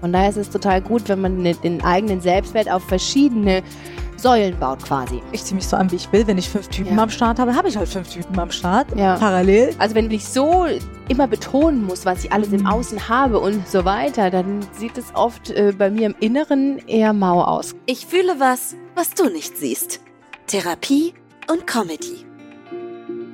Von daher ist es total gut, wenn man den eigenen Selbstwert auf verschiedene Säulen baut quasi. Ich ziehe mich so an, wie ich will. Wenn ich fünf Typen Ja. am Start habe, habe ich halt fünf Typen am Start. Ja. Parallel. Also wenn ich so immer betonen muss, was ich alles im Mhm. Außen habe und so weiter, dann sieht es oft äh, bei mir im Inneren eher mau aus. Ich fühle was, was du nicht siehst. Therapie und Comedy.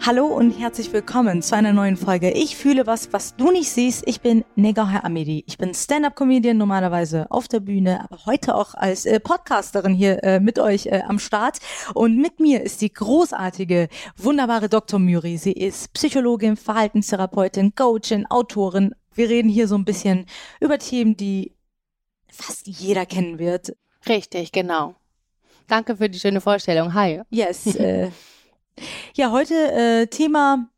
Hallo und herzlich willkommen zu einer neuen Folge. Ich fühle was, was du nicht siehst. Ich bin Negaher Amedi. Ich bin Stand-up-Comedian normalerweise auf der Bühne, aber heute auch als äh, Podcasterin hier äh, mit euch äh, am Start. Und mit mir ist die großartige, wunderbare Dr. Muri. Sie ist Psychologin, Verhaltenstherapeutin, Coachin, Autorin. Wir reden hier so ein bisschen über Themen, die fast jeder kennen wird. Richtig, genau. Danke für die schöne Vorstellung. Hi. Yes. äh, ja, heute äh, Thema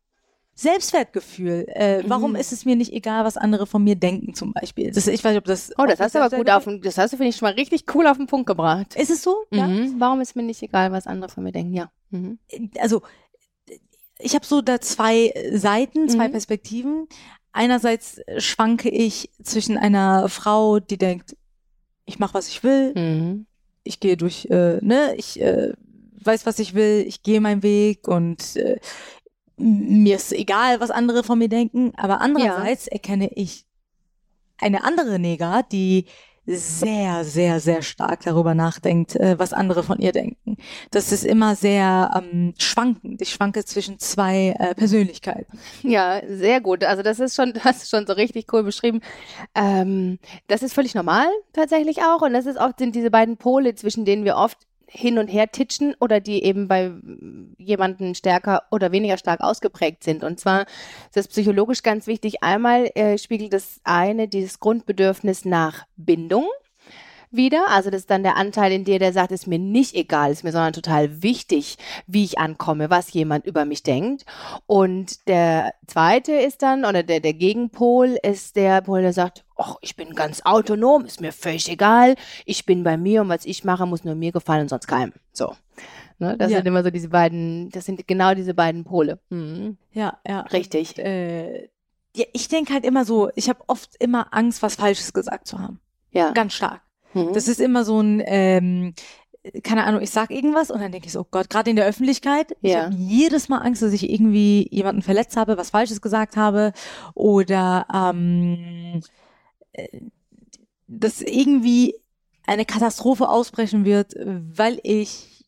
Selbstwertgefühl. Äh, warum Mhm. ist es mir nicht egal, was andere von mir denken, zum Beispiel? Das, ich weiß nicht, ob das. Oh, das hast du aber gut auf den, das hast du, finde ich, schon mal richtig cool auf den Punkt gebracht. Ist es so? Ja. Mhm. Warum ist mir nicht egal, was andere von mir denken? Ja. Mhm. Also, ich habe so da zwei Seiten, zwei Mhm. Perspektiven. Einerseits schwanke ich zwischen einer Frau, die denkt, ich mache, was ich will, Mhm. ich gehe durch, äh, ne, ich äh, weiß, was ich will, ich gehe meinen Weg und äh, mir ist egal, was andere von mir denken. Aber andererseits erkenne ich eine andere Neger, die sehr, sehr, sehr stark darüber nachdenkt, äh, was andere von ihr denken. Das ist immer sehr ähm, schwankend. Ich schwanke zwischen zwei äh, Persönlichkeiten. Ja, sehr gut. Also das ist schon, das ist schon so richtig cool beschrieben. Ähm, das ist völlig normal tatsächlich auch. Und das ist oft sind diese beiden Pole, zwischen denen wir oft hin und her titschen oder die eben bei jemanden stärker oder weniger stark ausgeprägt sind. Und zwar ist das psychologisch ganz wichtig. Einmal äh, spiegelt das eine dieses Grundbedürfnis nach Bindung wieder. Also das ist dann der Anteil in dir, der sagt, ist mir nicht egal, ist mir sondern total wichtig, wie ich ankomme, was jemand über mich denkt. Und der zweite ist dann, oder der, der Gegenpol ist der Pol, der sagt, ach, ich bin ganz autonom, ist mir völlig egal, ich bin bei mir und was ich mache, muss nur mir gefallen und sonst keinem. So. Ne, das Ja. sind immer so diese beiden, das sind genau diese beiden Pole. Mhm. Ja, ja. Richtig. Äh, ja, ich denke halt immer so, ich habe oft immer Angst, was Falsches gesagt zu haben. Ja. Ganz stark. Mhm. Das ist immer so ein, ähm, keine Ahnung, ich sag irgendwas und dann denke ich so, oh Gott, gerade in der Öffentlichkeit, ich Ja. habe jedes Mal Angst, dass ich irgendwie jemanden verletzt habe, was Falsches gesagt habe oder ähm, äh, dass irgendwie eine Katastrophe ausbrechen wird, weil ich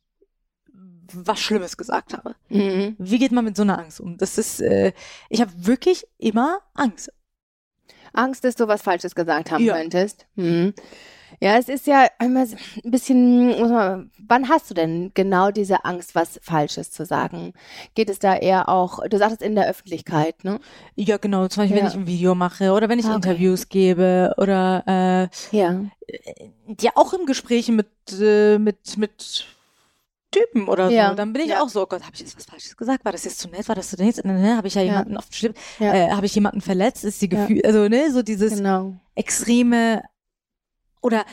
was Schlimmes gesagt habe. Mhm. Wie geht man mit so einer Angst um? Das ist, äh, ich habe wirklich immer Angst. Angst, dass du was Falsches gesagt haben Ja. könntest. Mhm. Ja, es ist ja immer so ein bisschen, muss man, wann hast du denn genau diese Angst, was Falsches zu sagen? Geht es da eher auch, du sagtest in der Öffentlichkeit, ne? Ja, genau. Zum Beispiel, Ja. wenn ich ein Video mache oder wenn ich Ah, okay. Interviews gebe oder äh, Ja. ja auch im Gespräch mit äh, mit mit Typen oder Ja. so, dann bin ich Ja. auch so, oh Gott, habe ich jetzt was Falsches gesagt? War das jetzt zu nett? War das zu nett? Ne, habe ich ja Ja. jemanden den Schlipp, Ja. äh, habe ich jemanden verletzt? Ist die Ja. Gefühl, also ne, so dieses Genau. extreme oder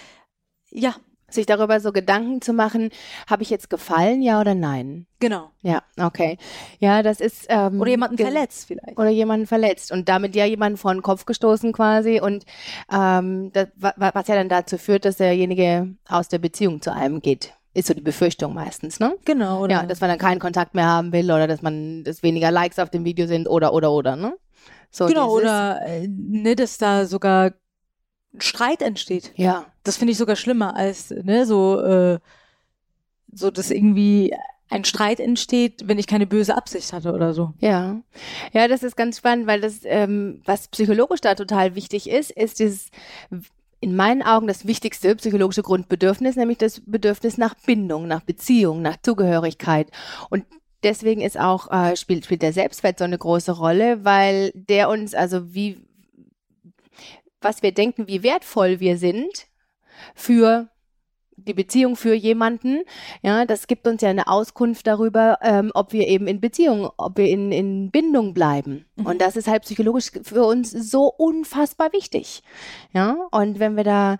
ja, Sich darüber so Gedanken zu machen, habe ich jetzt gefallen, ja oder nein? genau. Ja, okay. Ja, das ist. Ähm, Oder jemanden verletzt vielleicht. Oder jemanden verletzt und damit ja jemanden vor den Kopf gestoßen quasi und ähm, das, wa- wa- was ja dann dazu führt, dass derjenige aus der Beziehung zu einem geht. Ist so die Befürchtung meistens, ne? Genau, oder? Ja, dass man dann keinen Kontakt mehr haben will oder dass man, dass weniger Likes auf dem Video sind oder, oder, oder, ne? So genau, dieses- oder äh, ne, dass da sogar Streit entsteht. Ja, Das finde ich sogar schlimmer als, ne, so, äh, so, dass irgendwie ein Streit entsteht, wenn ich keine böse Absicht hatte oder so. ja. Ja, das ist ganz spannend, weil das, ähm, was psychologisch da total wichtig ist, ist dieses, in meinen Augen das wichtigste psychologische Grundbedürfnis, nämlich das Bedürfnis nach Bindung, nach Beziehung, nach Zugehörigkeit. Und deswegen ist auch, äh, spielt, spielt der Selbstwert so eine große Rolle, weil der uns, also wie, was wir denken, wie wertvoll wir sind für die Beziehung für jemanden, ja, das gibt uns ja eine Auskunft darüber, ähm, ob wir eben in Beziehung, ob wir in, in Bindung bleiben. Mhm. Und das ist halt psychologisch für uns so unfassbar wichtig. Ja, und wenn wir da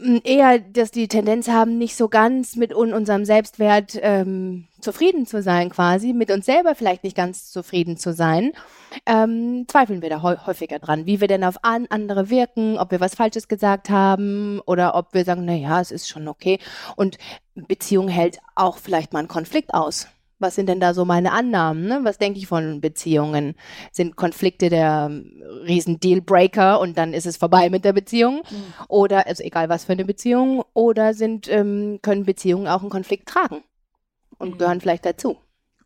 eher, dass die Tendenz haben, nicht so ganz mit un unserem Selbstwert ähm, zufrieden zu sein, quasi, mit uns selber vielleicht nicht ganz zufrieden zu sein, ähm, zweifeln wir da häufiger dran, wie wir denn auf an andere wirken, ob wir was Falsches gesagt haben oder ob wir sagen, na ja, es ist schon okay. Und Beziehung hält auch vielleicht mal einen Konflikt aus. Was sind denn da so meine Annahmen? Ne? Was denke ich von Beziehungen? Sind Konflikte der ähm, riesen Dealbreaker und dann ist es vorbei mit der Beziehung? Mhm. Oder, also egal was für eine Beziehung, oder sind, ähm, können Beziehungen auch einen Konflikt tragen und mhm. gehören vielleicht dazu?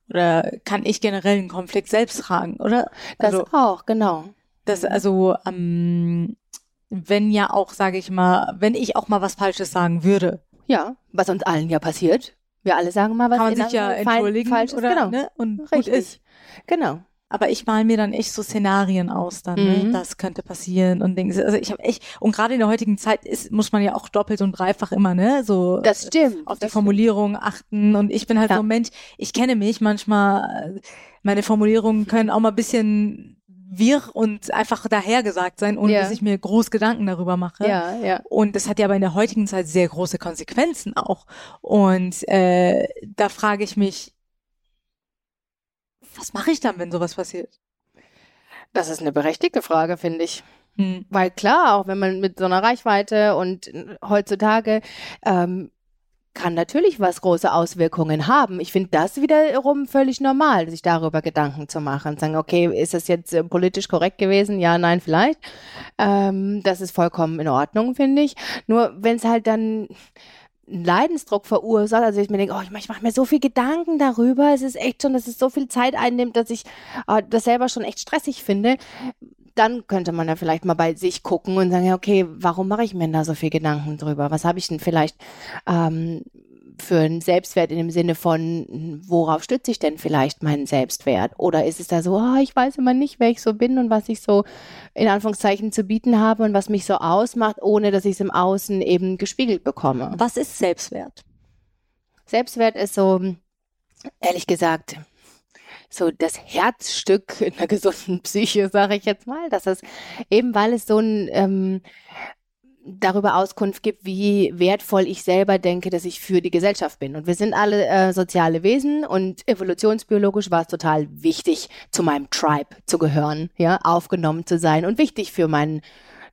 Oder kann ich generell einen Konflikt selbst tragen, oder? Das also, auch, genau. Das, also, ähm, wenn ja auch, sage ich mal, wenn ich auch mal was Falsches sagen würde. Ja, was uns allen ja passiert. Wir alle sagen mal was. Kann man sich ja entschuldigen falsch oder, genau. Ne? Und Richtig. gut ist. Genau. Aber ich mal mir dann echt so Szenarien aus, dann, ne? mhm. ne? das könnte passieren und Dinge. Also ich habe echt und gerade in der heutigen Zeit ist, muss man ja auch doppelt und dreifach immer, ne, so das stimmt, auf die Formulierung stimmt. achten. Und ich bin halt ja. so ein Mensch. Ich kenne mich manchmal. Meine Formulierungen können auch mal ein bisschen wirr und einfach dahergesagt sein, ohne ja. dass ich mir groß Gedanken darüber mache. Ja, ja. Und das hat ja aber in der heutigen Zeit sehr große Konsequenzen auch. Und äh, da frage ich mich, was mache ich dann, wenn sowas passiert? Das ist eine berechtigte Frage, finde ich. Hm. Weil klar, auch wenn man mit so einer Reichweite und heutzutage ähm, kann natürlich was große Auswirkungen haben. Ich finde das wiederum völlig normal, sich darüber Gedanken zu machen. Sagen, okay, ist das jetzt äh, politisch korrekt gewesen? Ja, nein, vielleicht. Ähm, das ist vollkommen in Ordnung, finde ich. Nur wenn es halt dann einen Leidensdruck verursacht, also ich mir denke, oh, ich mache mach mir so viel Gedanken darüber, es ist echt schon, dass es so viel Zeit einnimmt, dass ich äh, das selber schon echt stressig finde, dann könnte man ja vielleicht mal bei sich gucken und sagen, ja, okay, warum mache ich mir da so viel Gedanken drüber? Was habe ich denn vielleicht ähm, für einen Selbstwert in dem Sinne von, worauf stütze ich denn vielleicht meinen Selbstwert? Oder ist es da so, oh, ich weiß immer nicht, wer ich so bin und was ich so in Anführungszeichen zu bieten habe und was mich so ausmacht, ohne dass ich es im Außen eben gespiegelt bekomme? Was ist Selbstwert? Selbstwert ist so, ehrlich gesagt, so das Herzstück in einer gesunden Psyche, sage ich jetzt mal. Das ist eben, weil es so ein ähm, darüber Auskunft gibt, wie wertvoll ich selber denke, dass ich für die Gesellschaft bin. Und wir sind alle äh, soziale Wesen und evolutionsbiologisch war es total wichtig, zu meinem Tribe zu gehören, ja, aufgenommen zu sein und wichtig für meinen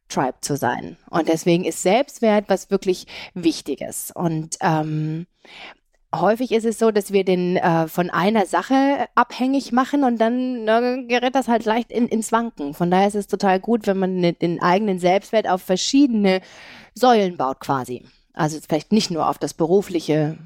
Tribe zu sein. Und deswegen ist Selbstwert was wirklich Wichtiges. Und ähm, häufig ist es so, dass wir den äh, von einer Sache abhängig machen und dann ne, gerät das halt leicht in, ins Wanken. Von daher ist es total gut, wenn man ne, den eigenen Selbstwert auf verschiedene Säulen baut quasi. Also vielleicht nicht nur auf das berufliche.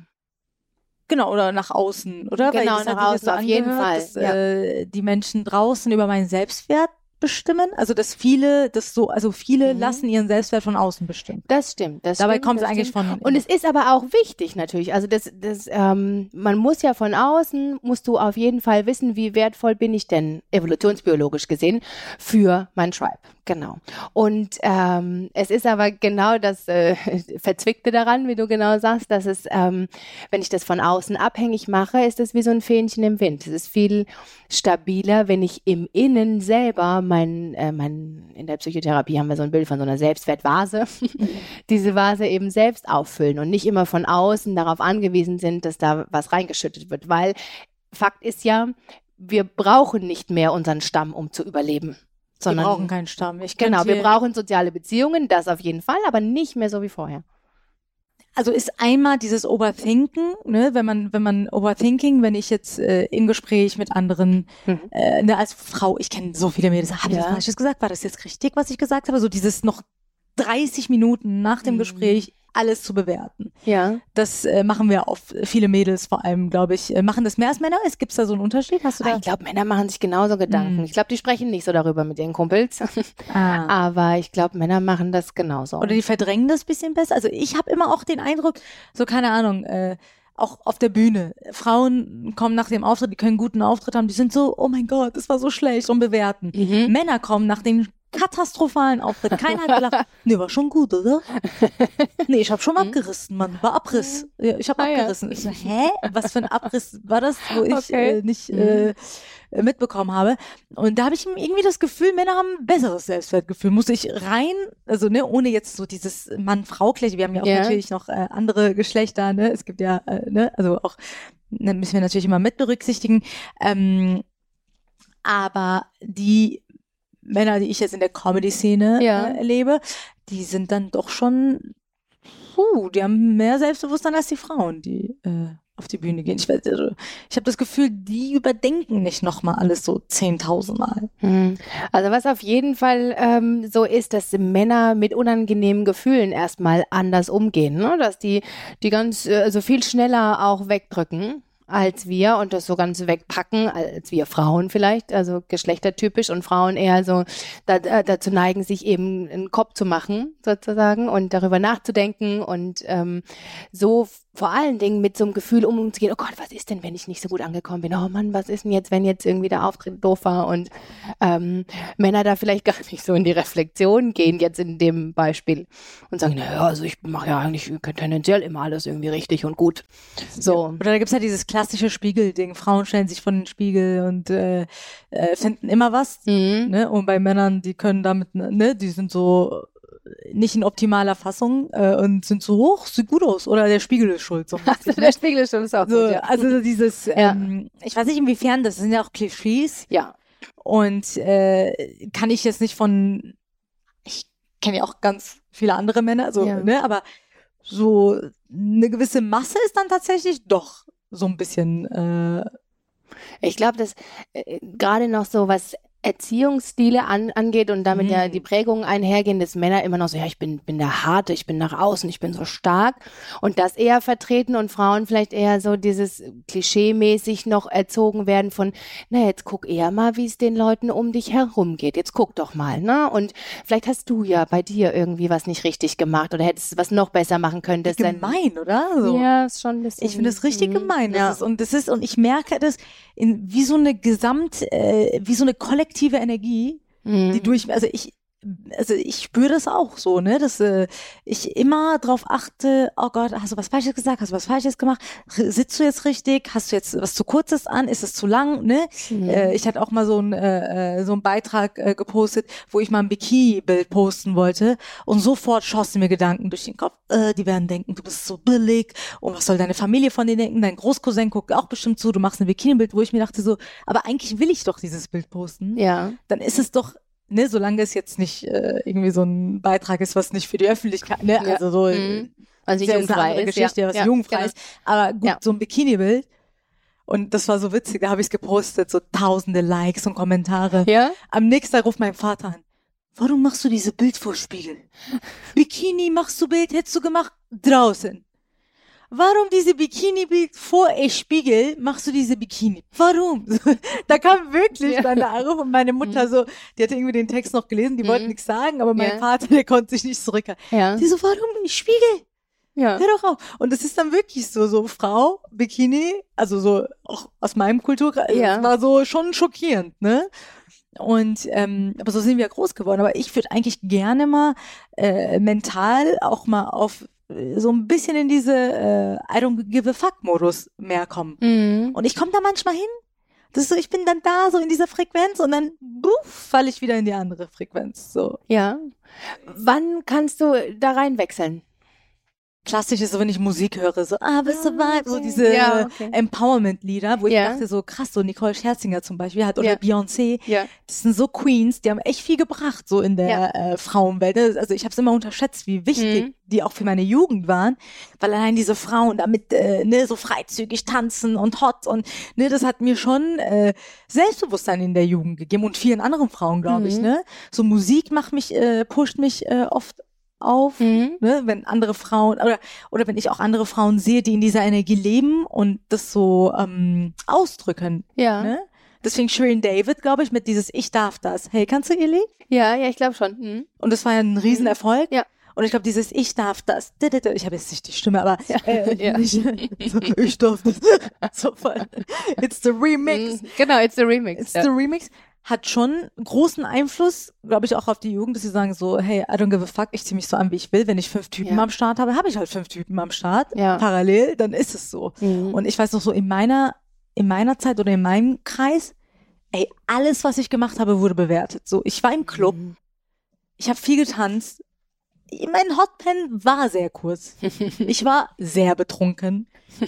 Genau, oder nach außen, oder? Genau, nach außen, so auf jeden Fall. Dass, ja. äh, die Menschen draußen über meinen Selbstwert bestimmen? Also dass viele, das so, also viele mhm. lassen ihren Selbstwert von außen bestimmen. Das stimmt. Das Dabei stimmt, kommt es eigentlich stimmt. von. Und es ist aber auch wichtig natürlich. Also das, das, ähm, man muss ja von außen musst du auf jeden Fall wissen, wie wertvoll bin ich denn evolutionsbiologisch gesehen für mein Tribe. Genau. Und ähm, es ist aber genau das äh, Verzwickte daran, wie du genau sagst, dass es, ähm, wenn ich das von außen abhängig mache, ist es wie so ein Fähnchen im Wind. Es ist viel stabiler, wenn ich im Innen selber mein, äh, mein, in der Psychotherapie haben wir so ein Bild von so einer Selbstwertvase, diese Vase eben selbst auffüllen und nicht immer von außen darauf angewiesen sind, dass da was reingeschüttet wird, weil Fakt ist ja, wir brauchen nicht mehr unseren Stamm, um zu überleben. Sondern, wir brauchen keinen Stamm. Ich genau, wir brauchen soziale Beziehungen, das auf jeden Fall, aber nicht mehr so wie vorher. Also ist einmal dieses Overthinken, ne, wenn man, wenn man Overthinking, wenn ich jetzt äh, im Gespräch mit anderen, mhm. äh, ne, als Frau, ich kenne so viele Mädels, habe ich ja. das Falsches gesagt? War das jetzt richtig, was ich gesagt habe? So dieses noch 30 Minuten nach dem mhm. Gespräch alles zu bewerten. Ja. Das äh, machen wir auf viele Mädels vor allem, glaube ich. Äh, machen das mehr als Männer? Gibt es da so einen Unterschied? Hast du da? Ah, ich glaube, Männer machen sich genauso Gedanken. Mhm. Ich glaube, die sprechen nicht so darüber mit ihren Kumpels. Ah. Aber ich glaube, Männer machen das genauso. Oder die verdrängen das bisschen besser. Also ich habe immer auch den Eindruck, so keine Ahnung, äh, auch auf der Bühne. Frauen kommen nach dem Auftritt, die können einen guten Auftritt haben, die sind so, oh mein Gott, das war so schlecht und bewerten. Mhm. Männer kommen nach den katastrophalen Auftritt. Keiner hat gelacht. Nee, war schon gut, oder? Nee, ich habe schon abgerissen, Mann. War Abriss. Ja, ich habe Ah, ja. abgerissen. Ich so, hä? Was für ein Abriss war das, wo ich Okay. äh, nicht äh, mitbekommen habe? Und da habe ich irgendwie das Gefühl, Männer haben ein besseres Selbstwertgefühl. Muss ich rein, also ne, ohne jetzt so dieses Mann-Frau-Gleich. Wir haben ja auch Ja. natürlich noch äh, andere Geschlechter, ne? Es gibt ja, äh, ne, also auch, ne, müssen wir natürlich immer mit berücksichtigen. Ähm, aber die Männer, die ich jetzt in der Comedy-Szene Ja. äh, erlebe, die sind dann doch schon, puh, die haben mehr Selbstbewusstsein als die Frauen, die äh, auf die Bühne gehen. Ich, weiß, also, ich habe das Gefühl, die überdenken nicht nochmal alles so 10.000 Mal. Hm. Also was auf jeden Fall ähm, so ist, dass Männer mit unangenehmen Gefühlen erstmal anders umgehen, ne? dass die die ganz also viel schneller auch wegdrücken als wir und das so ganz wegpacken als wir Frauen vielleicht, also geschlechtertypisch und Frauen eher so da, dazu neigen, sich eben einen Kopf zu machen sozusagen und darüber nachzudenken und ähm, so vor allen Dingen mit so einem Gefühl um umzugehen, oh Gott, was ist denn, wenn ich nicht so gut angekommen bin? Oh Mann, was ist denn jetzt, wenn jetzt irgendwie der Auftritt doof war und ähm, Männer da vielleicht gar nicht so in die Reflexion gehen, jetzt in dem Beispiel und sagen, naja, also ich mache ja eigentlich tendenziell immer alles irgendwie richtig und gut. So. Oder da gibt's ja dieses klassische Spiegelding. Frauen stellen sich vor den Spiegel und äh, äh, finden immer was. Mhm. Ne? Und bei Männern, die können damit, ne, die sind so nicht in optimaler Fassung äh, und sind so hoch, sieht gut aus. Oder der Spiegel ist schuld. So. Also der Spiegel ist schon ist auch So, gut, ja. Also dieses, Ja. ähm, ich weiß nicht inwiefern, das sind ja auch Klischees ja. und äh, kann ich jetzt nicht von, ich kenne ja auch ganz viele andere Männer, so, Ja. ne, aber so eine gewisse Masse ist dann tatsächlich doch so ein bisschen, äh, Ich glaube, dass äh, gerade noch so was Erziehungsstile an, angeht und damit ja Mhm. die Prägungen einhergehen, dass Männer immer noch so, ja, ich bin, bin der Harte, ich bin nach außen, ich bin so stark und das eher vertreten und Frauen vielleicht eher so dieses klischee-mäßig noch erzogen werden von, na, jetzt guck eher mal, wie es den Leuten um dich herum geht. Jetzt guck doch mal, ne? Und vielleicht hast du ja bei dir irgendwie was nicht richtig gemacht oder hättest du was noch besser machen können. dein- gemein, oder? So. Ja, ist schon ein bisschen. Ich finde es richtig Mhm. gemein. Das Ja. ist, und das ist, und ich merke das in, wie so eine Gesamt, äh, wie so eine kollektive Energie, Mhm. die durch, also ich, also ich spüre das auch so, ne, dass äh, ich immer drauf achte, oh Gott, hast du was Falsches gesagt, hast du was Falsches gemacht, R- sitzt du jetzt richtig, hast du jetzt was zu kurzes an, ist es zu lang, ne? Mhm. Äh, ich hatte auch mal so ein äh, äh, so einen Beitrag äh, gepostet, wo ich mal ein Bikini-Bild posten wollte und sofort schossen mir Gedanken durch den Kopf. Äh, die werden denken, du bist so billig und was soll deine Familie von dir denken? Dein Großcousin guckt auch bestimmt zu, du machst ein Bikini-Bild, wo ich mir dachte so, aber eigentlich will ich doch dieses Bild posten ja. dann ist es doch, ne, solange es jetzt nicht äh, irgendwie so ein Beitrag ist, was nicht für die Öffentlichkeit, ne, Ja. also so, Mhm. Also eine jugendfrei ist, Geschichte, ja. was ja. jugendfrei genau. ist, aber gut, Ja. so ein Bikini-Bild und das war so witzig, da habe ich es gepostet, so tausende Likes und Kommentare. Ja? Am nächsten Tag ruft mein Vater an. Warum machst du diese Bild vor Spiegel? Bikini machst du Bild, hättest du gemacht draußen. Warum diese Bikini-Bild vor ich Spiegel machst du diese Bikini? Warum? da kam wirklich Ja. dann der Anruf und meine Mutter so, die hatte irgendwie den Text noch gelesen, die Mhm. wollte nichts sagen, aber mein Ja. Vater, der konnte sich nicht zurückhalten. Ja. Die so, warum ich Spiegel? Ja. Hör doch auf. Und das ist dann wirklich so, so Frau, Bikini, also so auch aus meinem Kulturkreis, Ja. das war so schon schockierend, ne? Und ähm, aber so sind wir groß geworden. Aber ich würde eigentlich gerne mal äh, mental auch mal auf äh, so ein bisschen in diese äh, I don't give a fuck Modus mehr kommen. Mhm. Und ich komme da manchmal hin. Das ist so, ich bin dann da so in dieser Frequenz und dann falle ich wieder in die andere Frequenz. So Ja. Wann kannst du da reinwechseln? Klassisch ist so, wenn ich Musik höre, so ah, bist du Ah, weit, so okay. diese Ja, okay. Empowerment-Lieder, wo ich Ja. dachte so krass, so Nicole Scherzinger zum Beispiel hat oder Ja. Beyoncé, das sind so Queens, die haben echt viel gebracht so in der äh, Frauenwelt. Also ich habe es immer unterschätzt, wie wichtig Mhm. die auch für meine Jugend waren, weil allein diese Frauen damit äh, ne so freizügig tanzen und hot und ne, das hat mir schon äh, Selbstbewusstsein in der Jugend gegeben und vielen anderen Frauen, glaube ich. Mhm. Ne, so Musik macht mich, äh, pusht mich äh, oft auf Mhm. ne, wenn andere Frauen oder oder wenn ich auch andere Frauen sehe, die in dieser Energie leben und das so ähm, ausdrücken. Ja. Ne? Deswegen Shirin David, glaube ich, mit dieses Ich darf das. Hey, kannst du ihr Lied? Ja, ja, ich glaube schon. Mhm. Und das war ja ein Riesenerfolg. Ja. Und ich glaube, dieses Ich darf das. Ich habe jetzt nicht die Stimme, aber Ja. äh, Ja. ich, so, ich darf das. So voll. It's the Remix. Mhm. Genau, it's the remix. It's ja. the Remix. Hat schon großen Einfluss, glaube ich, auch auf die Jugend, dass sie sagen so, hey, I don't give a fuck, ich ziehe mich so an, wie ich will. Wenn ich fünf Typen Ja. am Start habe, habe ich halt fünf Typen am Start. Ja. Parallel, dann ist es so. Mhm. Und ich weiß noch so, in meiner, in meiner Zeit oder in meinem Kreis, ey, alles, was ich gemacht habe, wurde bewertet. So, ich war im Club, Mhm. ich habe viel getanzt. Mein Hotpen war sehr kurz. Ich war sehr betrunken.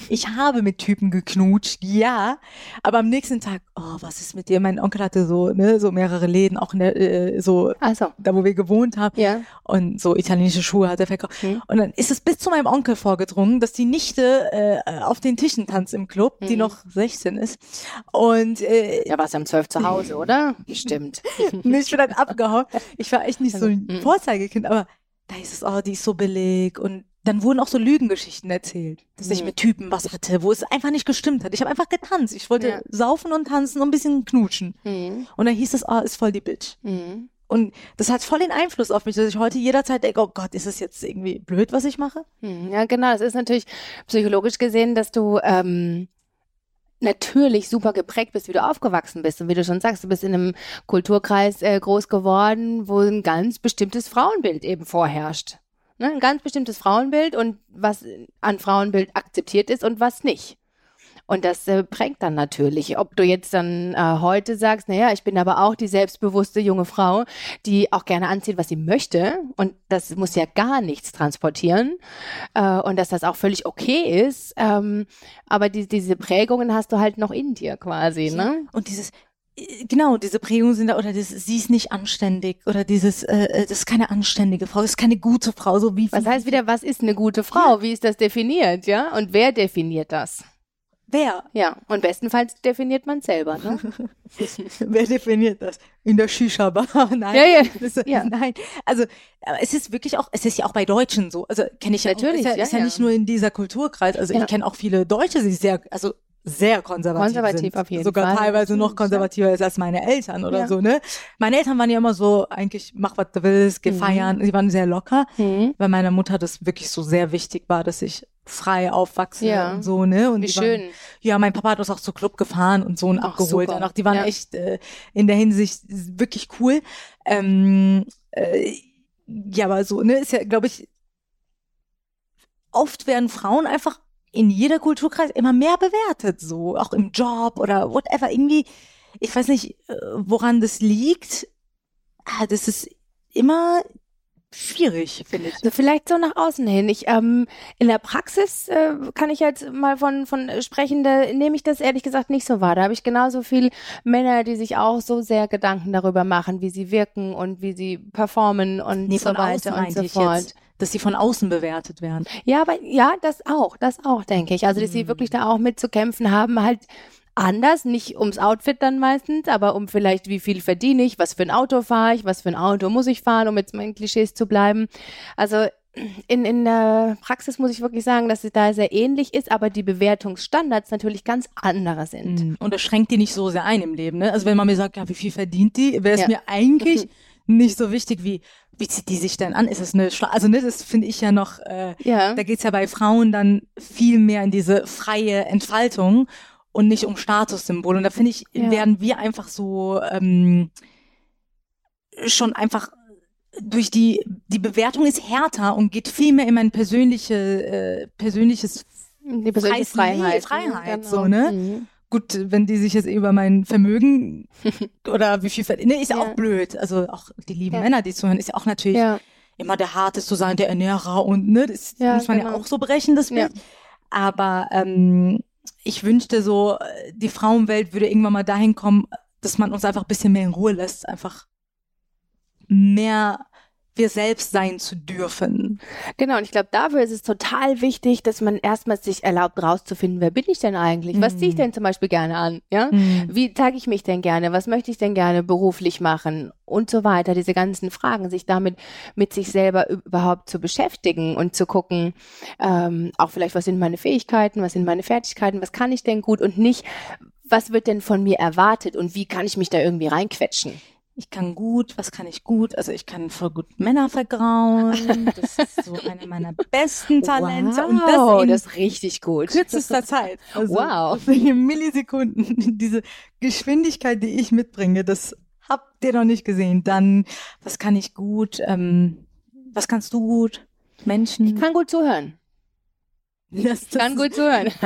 Ich habe mit Typen geknutscht, ja. Aber am nächsten Tag, oh, was ist mit dir? Mein Onkel hatte so, ne, so mehrere Läden, auch in der, äh, so, Also, da wo wir gewohnt haben. ja. Und so italienische Schuhe hat er verkauft. Mhm. Und dann ist es bis zu meinem Onkel vorgedrungen, dass die Nichte äh, auf den Tischen tanzt im Club, die Mhm. noch 16 ist. Und äh, Ja, warst du um zwölf zu Hause, oder? Bestimmt. Nee, ich bin dann abgehauen. Ich war echt nicht so ein Mhm. Vorzeigekind, aber da ist es, oh, die ist so billig. Und dann wurden auch so Lügengeschichten erzählt, dass ich Mhm. mit Typen was hatte, wo es einfach nicht gestimmt hat. Ich habe einfach getanzt. Ich wollte Ja. saufen und tanzen und ein bisschen knutschen. Mhm. Und dann hieß es, oh, ist voll die Bitch. Mhm. Und das hat voll den Einfluss auf mich, dass ich heute jederzeit denke, oh Gott, ist es jetzt irgendwie blöd, was ich mache? Hm, Ja, genau. Es ist natürlich psychologisch gesehen, dass du ähm, natürlich super geprägt bist, wie du aufgewachsen bist. Und wie du schon sagst, du bist in einem Kulturkreis äh, groß geworden, wo ein ganz bestimmtes Frauenbild eben vorherrscht. Ne? Ein ganz bestimmtes Frauenbild und was an Frauenbild akzeptiert ist und was nicht. Und das äh, prägt dann natürlich. Ob du jetzt dann äh, heute sagst, naja, ich bin aber auch die selbstbewusste junge Frau, die auch gerne anzieht, was sie möchte. Und das muss ja gar nichts transportieren. Äh, und dass das auch völlig okay ist. Ähm, aber die, diese Prägungen hast du halt noch in dir quasi, ne? Und dieses, äh, genau, diese Prägungen sind da, oder dieses, sie ist nicht anständig, oder dieses, äh, äh, das ist keine anständige Frau, das ist keine gute Frau, so wie Was heißt wieder, was ist eine gute Frau? Wie ist das definiert, ja? Und wer definiert das? Wer? Ja, und bestenfalls definiert man selber, ne? Wer definiert das? In der Shisha-Bar? Nein. Ja, ja. Das Ja. Nein. Also, es ist wirklich auch, es ist ja auch bei Deutschen so. Also, kenne ich ja Natürlich, auch, ist ja, ja, ist ja, nicht nur in dieser Kulturkreis. Also, ich kenne auch viele Deutsche, die sehr, also, sehr konservativ, Konservativ sind. auf jeden Sogar Fall. teilweise noch konservativer ist als meine Eltern oder Ja. so, ne? Meine Eltern waren ja immer so, eigentlich, mach was du willst, geh Mhm. feiern. Sie waren sehr locker, Hm. weil meiner Mutter das wirklich so sehr wichtig war, dass ich frei aufwachse Ja. und so, ne? Und Wie die waren- schön. ja, mein Papa hat uns auch zu Club gefahren und so und Ach, abgeholt. super. Danach, die waren Ja. echt äh, in der Hinsicht wirklich cool. Ähm, äh, ja, aber so, ne, ist ja, glaube ich, oft werden Frauen einfach in jeder Kulturkreis immer mehr bewertet, so, auch im Job oder whatever. Irgendwie, ich weiß nicht, äh, woran das liegt. Ah, Das ist immer schwierig, finde ich. Also vielleicht so nach außen hin. Ich ähm, in der Praxis äh, kann ich jetzt mal von von sprechen, da nehme ich das ehrlich gesagt nicht so wahr. Da habe ich genauso viel Männer, die sich auch so sehr Gedanken darüber machen, wie sie wirken und wie sie performen und Nee, so weiter und so fort. jetzt, dass sie von außen bewertet werden. Ja, aber ja, das auch, das auch, denke ich. Also, dass sie Mhm. wirklich da auch mit zu kämpfen haben, halt anders, nicht ums Outfit dann meistens, aber um vielleicht, wie viel verdiene ich, was für ein Auto fahre ich, was für ein Auto muss ich fahren, um jetzt in Klischees zu bleiben. Also in, in der Praxis muss ich wirklich sagen, dass es da sehr ähnlich ist, aber die Bewertungsstandards natürlich ganz andere sind. Mhm. Und das schränkt die nicht so sehr ein im Leben. Ne? Also wenn man mir sagt, ja, wie viel verdient die, wäre es Ja. mir eigentlich nicht so wichtig wie, wie zieht die sich denn an? Ist es eine Schla Also ne, das finde ich ja noch, äh, Ja. da geht's ja bei Frauen dann viel mehr in diese freie Entfaltung und nicht um Statussymbole. Und da finde ich, Ja. werden wir einfach so ähm, schon einfach durch die, die Bewertung ist härter und geht viel mehr in mein persönliche, äh, persönliches Die persönliche Freiheit. Freiheit, Genau. so, ne? Mhm. Gut, wenn die sich jetzt über mein Vermögen oder wie viel verdienen, ne, ist ja, Ja. auch blöd. Also auch die lieben Ja. Männer, die zuhören, ist ja auch natürlich Ja. immer der harte zu sein, der Ernährer und ne, das Ja, muss man ja genau. auch so brechen, das Ja. Bild. Aber ähm, ich wünschte so, die Frauenwelt würde irgendwann mal dahin kommen, dass man uns einfach ein bisschen mehr in Ruhe lässt, einfach mehr wir selbst sein zu dürfen. Genau, und ich glaube, dafür ist es total wichtig, dass man erstmal sich erlaubt, rauszufinden, wer bin ich denn eigentlich? Was ziehe ich Mhm. denn zum Beispiel gerne an? Ja? Wie zeige ich mich denn gerne? Was möchte ich denn gerne beruflich machen? Und so weiter. Diese ganzen Fragen, sich damit mit sich selber überhaupt zu beschäftigen und zu gucken, ähm, auch vielleicht, was sind meine Fähigkeiten, was sind meine Fertigkeiten, was kann ich denn gut und nicht, was wird denn von mir erwartet und wie kann ich mich da irgendwie reinquetschen? Ich kann gut, was kann ich gut? Also ich kann voll gut Männer vergrauen. Das ist so eine meiner besten Talente. Wow, und das in das ist richtig gut. kürzester Zeit. Also Wow. in Millisekunden. Diese Geschwindigkeit, die ich mitbringe, das hab den noch nicht gesehen. Dann, was kann ich gut? Ähm, was kannst du gut? Menschen. Ich kann gut zuhören. Das, das Kann gut zuhören.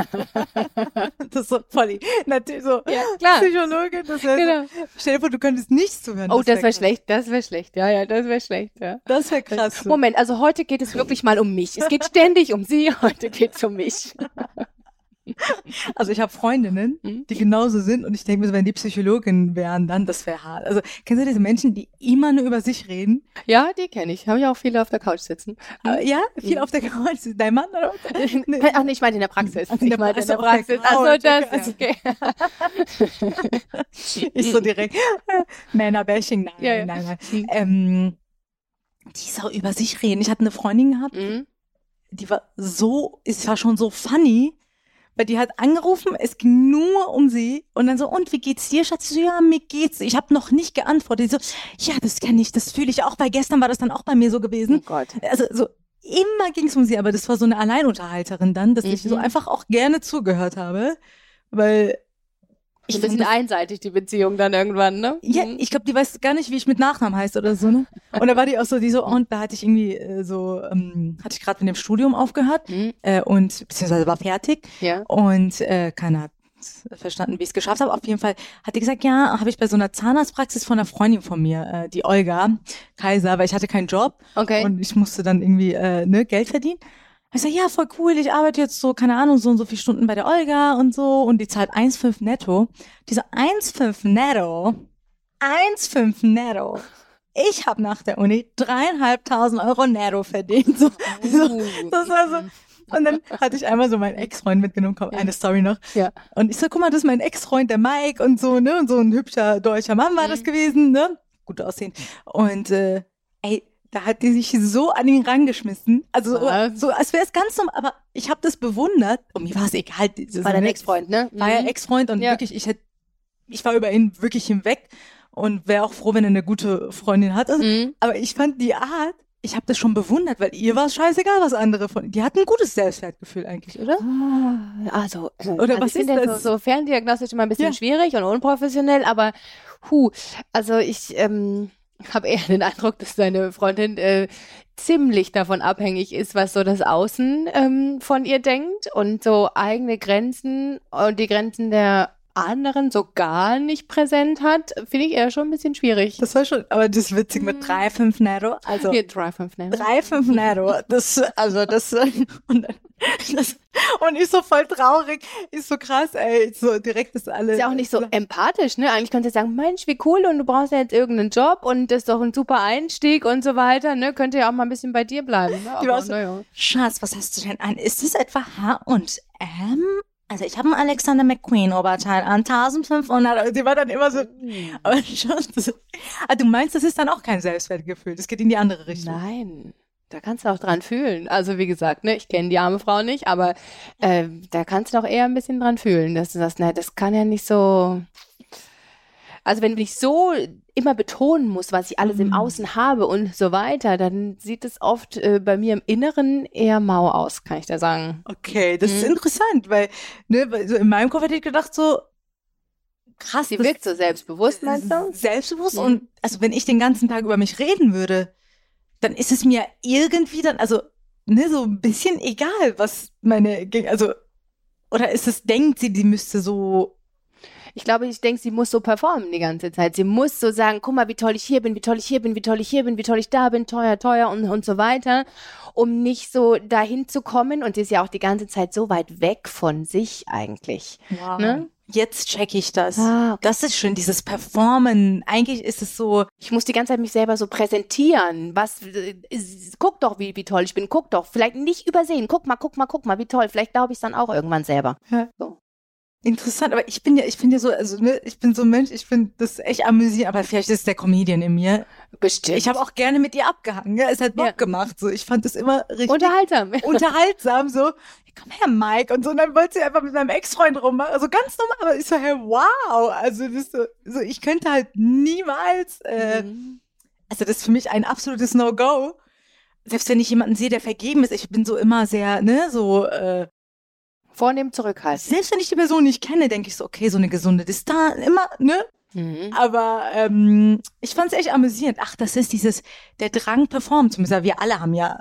Das ist so voll. Natürlich so. Ja, klar. Psychologe, das wäre Genau. so, stell dir vor, du könntest nicht zuhören. Oh, das wäre krass. schlecht, das wäre schlecht. Ja, ja, das wäre schlecht, ja. Das wäre krass. Moment, also heute geht es wirklich mal um mich. Es geht ständig um sie, heute geht es um mich. Also ich habe Freundinnen, Mhm. die genauso sind und ich denke mir, so, wenn die Psychologin wären, dann das wäre hart. Also kennst du diese Menschen, die immer nur über sich reden? Ja, die kenne ich. Habe ich auch viele auf der Couch sitzen. Äh, ja, viel Mhm. auf der Couch. Dein Mann oder? Nee. Ach nee, ich meine in der Praxis. Ach, in der ich Praxis, in der Praxis. Achso, Couch, das okay. Ich so direkt Männerbashing, nein, Ja, ja. nein, nein. Mhm. Ähm, die so über sich reden. Ich hatte eine Freundin gehabt, Mhm. die war so, es war schon so funny, weil die hat angerufen, es ging nur um sie und dann so, und wie geht's dir, Schatz? Ich so, ja, mir geht's. Ich habe noch nicht geantwortet. Die so, ja, das kenne ich, das fühle ich auch, weil gestern war das dann auch bei mir so Oh gewesen. Gott. Also so immer ging's um sie, aber das war so eine Alleinunterhalterin dann, dass ich Mhm. so einfach auch gerne zugehört habe, weil Ich fand das- einseitig, die Beziehung dann irgendwann, ne? ja, Mhm. ich glaube, die weiß gar nicht, wie ich mit Nachnamen heißt oder so, ne? Und da war die auch so, die so, und da hatte ich irgendwie äh, so, ähm, hatte ich gerade mit dem Studium aufgehört Mhm. äh, und beziehungsweise war fertig Ja. und äh, keiner hat verstanden, wie ich es geschafft habe. Auf jeden Fall hat die gesagt, ja, habe ich bei so einer Zahnarztpraxis von einer Freundin von mir, äh, die Olga Kaiser, weil ich hatte keinen Job Okay. und ich musste dann irgendwie äh, ne, Geld verdienen. Ich sag, ja, voll cool, ich arbeite jetzt so, keine Ahnung, so und so viele Stunden bei der Olga und so und die zahlt 1,5 netto. Diese 1,5 netto, 1,5 netto. Ich habe nach der Uni dreieinhalbtausend Euro netto verdient. So, so, das war so. Und dann hatte ich einmal so meinen Ex-Freund mitgenommen, komm, Ja. eine Story noch. Ja. Und ich so, guck mal, das ist mein Ex-Freund, der Mike und so, ne? Und so ein hübscher deutscher Mann war Mhm. das gewesen, ne? Gut aussehen. Und äh, ey, da hat die sich so an ihn rangeschmissen. Also so, Was? so als wäre es ganz normal, aber ich habe das bewundert. Und mir war es egal. das War dein Ex-Freund, ne? War ja Mhm. Ex-Freund und Ja. wirklich, ich hätte, ich war über ihn wirklich hinweg und wäre auch froh, wenn er eine gute Freundin hat. Also, Mhm. aber ich fand die Art, ich habe das schon bewundert, weil ihr war es scheißegal, was andere von. Die hatten ein gutes Selbstwertgefühl eigentlich, oder? Ah, Also, Oder also was ich finde ist das das? So, so ferndiagnostisch immer ein bisschen Ja. schwierig und unprofessionell, aber hu, also ich ähm, habe eher den Eindruck, dass deine Freundin äh, ziemlich davon abhängig ist, was so das Außen ähm, von ihr denkt und so eigene Grenzen und die Grenzen der anderen so gar nicht präsent hat, finde ich eher schon ein bisschen schwierig. Das war schon, aber das ist witzig mit Mhm. drei, fünf Netto. Also Hier, Drive 5 ne? drei, fünf Netto. Das, also das, und, das, und ich so voll traurig. Ist so krass, ey. So direkt ist alles. Ist ja auch nicht so empathisch, ne? Eigentlich könntest du sagen, Mensch, wie cool und du brauchst ja jetzt irgendeinen Job und das ist doch ein super Einstieg und so weiter, ne? Könnte ja auch mal ein bisschen bei dir bleiben. Ne? Aber, so- naja. Schatz, was hast du denn an? Ist das etwa H&M? Also ich habe ein Alexander McQueen Oberteil an, 1500. Also die war dann immer so, aber schon, so, ah, du meinst, das ist dann auch kein Selbstwertgefühl. Das geht in die andere Richtung. Nein. Da kannst du auch dran fühlen. Also wie gesagt, ne, ich kenne die arme Frau nicht, aber äh, da kannst du doch eher ein bisschen dran fühlen, dass du sagst, ne, das kann ja nicht so. Also wenn ich so immer betonen muss, was ich alles im Mhm. Außen habe und so weiter, dann sieht es oft äh, bei mir im Inneren eher mau aus, kann ich da sagen. Okay, das ist Mhm. interessant, weil, ne, weil so in meinem Kopf hätte ich gedacht so, krass, Sie wirkt so selbstbewusst, meinst du? Selbstbewusst Mhm. und also wenn ich den ganzen Tag über mich reden würde, dann ist es mir irgendwie dann, also, ne, so ein bisschen egal, was meine, also, oder ist es, denkt sie, die müsste so, Ich glaube, ich denke, sie muss so performen die ganze Zeit. Sie muss so sagen, guck mal, wie toll ich hier bin, wie toll ich hier bin, wie toll ich hier bin, wie toll ich da bin, teuer, teuer und, und so weiter, um nicht so dahin zu kommen. Und sie ist ja auch die ganze Zeit so weit weg von sich eigentlich. wow. Ne? Jetzt check ich das. Ah, okay. Das ist schön, dieses Performen. Eigentlich ist es so, Ich muss die ganze Zeit mich selber so präsentieren. Was, äh, guck doch, wie, wie toll ich bin. Guck doch. Vielleicht nicht übersehen. Guck mal, guck mal, guck mal, wie toll. Vielleicht glaube ich es dann auch irgendwann selber. Interessant, aber ich bin ja, ich bin ja so, also ne, ich bin so ein Mensch, ich finde das echt amüsierend, aber vielleicht ist es der Comedian in mir. Bestimmt. Ich habe auch gerne mit ihr abgehangen, ja, es hat Bock Ja. gemacht, so. Ich fand das immer richtig Unterhaltsam. unterhaltsam, so, komm her, Mike, und so, und dann wollte sie einfach mit meinem Ex-Freund rummachen, also ganz normal, aber ich so, hey, wow, also das so, so, ich könnte halt niemals, äh, Mhm. also das ist für mich ein absolutes No-Go. Selbst wenn ich jemanden sehe, der vergeben ist, ich bin so immer sehr, ne, so, äh, Vornehm zurückhalten. selbst wenn ich die Person nicht kenne, denke ich so, okay, so eine gesunde Distanz, immer, ne? Mhm. Aber ähm, ich fand es echt amüsierend. Ach, das ist dieses, der Drang performen zu müssen. Wir alle haben ja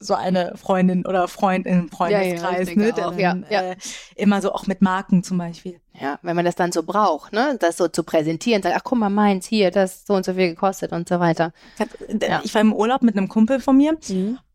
so eine Freundin oder Freund im Freundeskreis, ich ne? denke Der auch, dann, ja, ja. Äh, immer so auch mit Marken zum Beispiel. Ja, wenn man das dann so braucht, ne, das so zu präsentieren, sagt, ach guck mal, meins hier, das so und so viel gekostet und so weiter. Ich, hab, Ja. ich war im Urlaub mit einem Kumpel von mir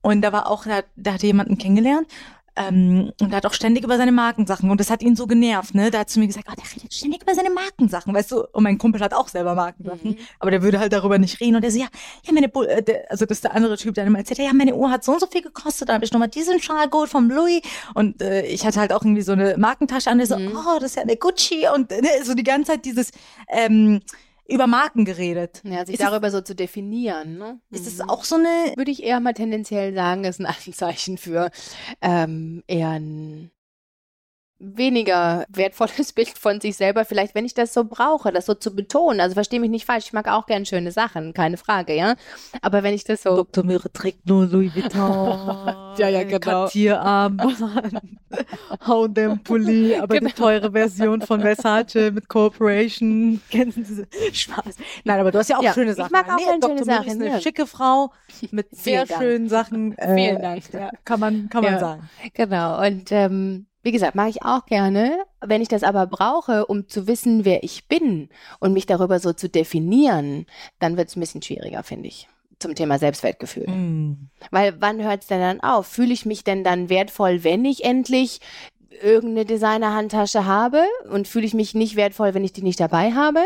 und da war auch, da, da hatte jemanden kennengelernt. Ähm, und der hat auch ständig über seine Markensachen und das hat ihn so genervt, ne? Der hat zu mir gesagt, oh, der redet ständig über seine Markensachen, weißt du? Und mein Kumpel hat auch selber Markensachen, Mhm. aber der würde halt darüber nicht reden und der so, ja, ja, meine, Bu äh, der, also das ist der andere Typ, der immer erzählt, ja, meine Uhr hat so und so viel gekostet, dann habe ich nochmal diesen Schal geholt vom Louis und äh, ich hatte halt auch irgendwie so eine Markentasche an, der so, Mhm. oh, das ist ja eine Gucci und äh, ne, so die ganze Zeit dieses ähm, über Marken geredet. Ja, sich Ist es- darüber so zu definieren, ne? Ist das Mhm. auch so eine würde ich eher mal tendenziell sagen, ist ein Anzeichen für ähm, eher ein weniger wertvolles Bild von sich selber, vielleicht wenn ich das so brauche, das so zu betonen. Also verstehe mich nicht falsch, ich mag auch gern schöne Sachen, keine Frage, ja. Aber wenn ich das so Dr. Möhre trägt nur Louis Vuitton. Ja, ja, genau. Cartierarmband, Haudem-Pulli, aber Genau. die teure Version von Versace mit Corporation. Kennen Sie Spaß. Nein, aber du hast ja auch Ja, schöne ich Sachen. mag auch Nee, Dr. schöne Möhre Sachen, ist eine ja. schicke Frau mit sehr Vielen Dank. schönen Sachen. Äh, Vielen Dank. Ja, kann man, kann man Ja. sagen. Genau. Und ähm, wie gesagt, mag ich auch gerne. Wenn ich das aber brauche, um zu wissen, wer ich bin und mich darüber so zu definieren, dann wird es ein bisschen schwieriger, finde ich. Zum Thema Selbstwertgefühl. Mm. Weil wann hört es denn dann auf? Fühle ich mich denn dann wertvoll, wenn ich endlich irgendeine Designer-Handtasche habe? Und fühle ich mich nicht wertvoll, wenn ich die nicht dabei habe?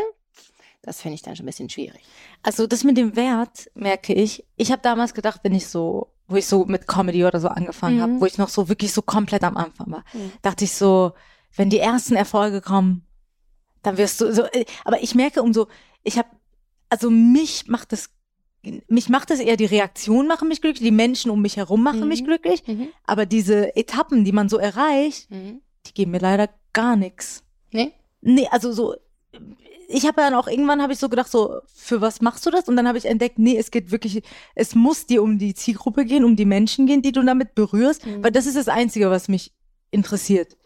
Das finde ich dann schon ein bisschen schwierig. Also das mit dem Wert merke ich. Ich habe damals gedacht, wenn ich so, wo ich so mit Comedy oder so angefangen Mhm. habe, wo ich noch so wirklich so komplett am Anfang war, Mhm. dachte ich so, wenn die ersten Erfolge kommen, dann wirst du so. äh, Aber ich merke umso, ich habe, also mich macht das, mich macht es eher die Reaktion machen mich glücklich, die Menschen um mich herum machen Mhm. mich glücklich, aber diese Etappen, die man so erreicht, die geben mir leider gar nichts. Nee? Nee, also so, ich habe dann auch irgendwann habe ich so gedacht, so, für was machst du das? Und dann habe ich entdeckt, nee, es geht wirklich, es muss dir um die Zielgruppe gehen, um die Menschen gehen, die du damit berührst, Mhm. weil das ist das Einzige, was mich interessiert.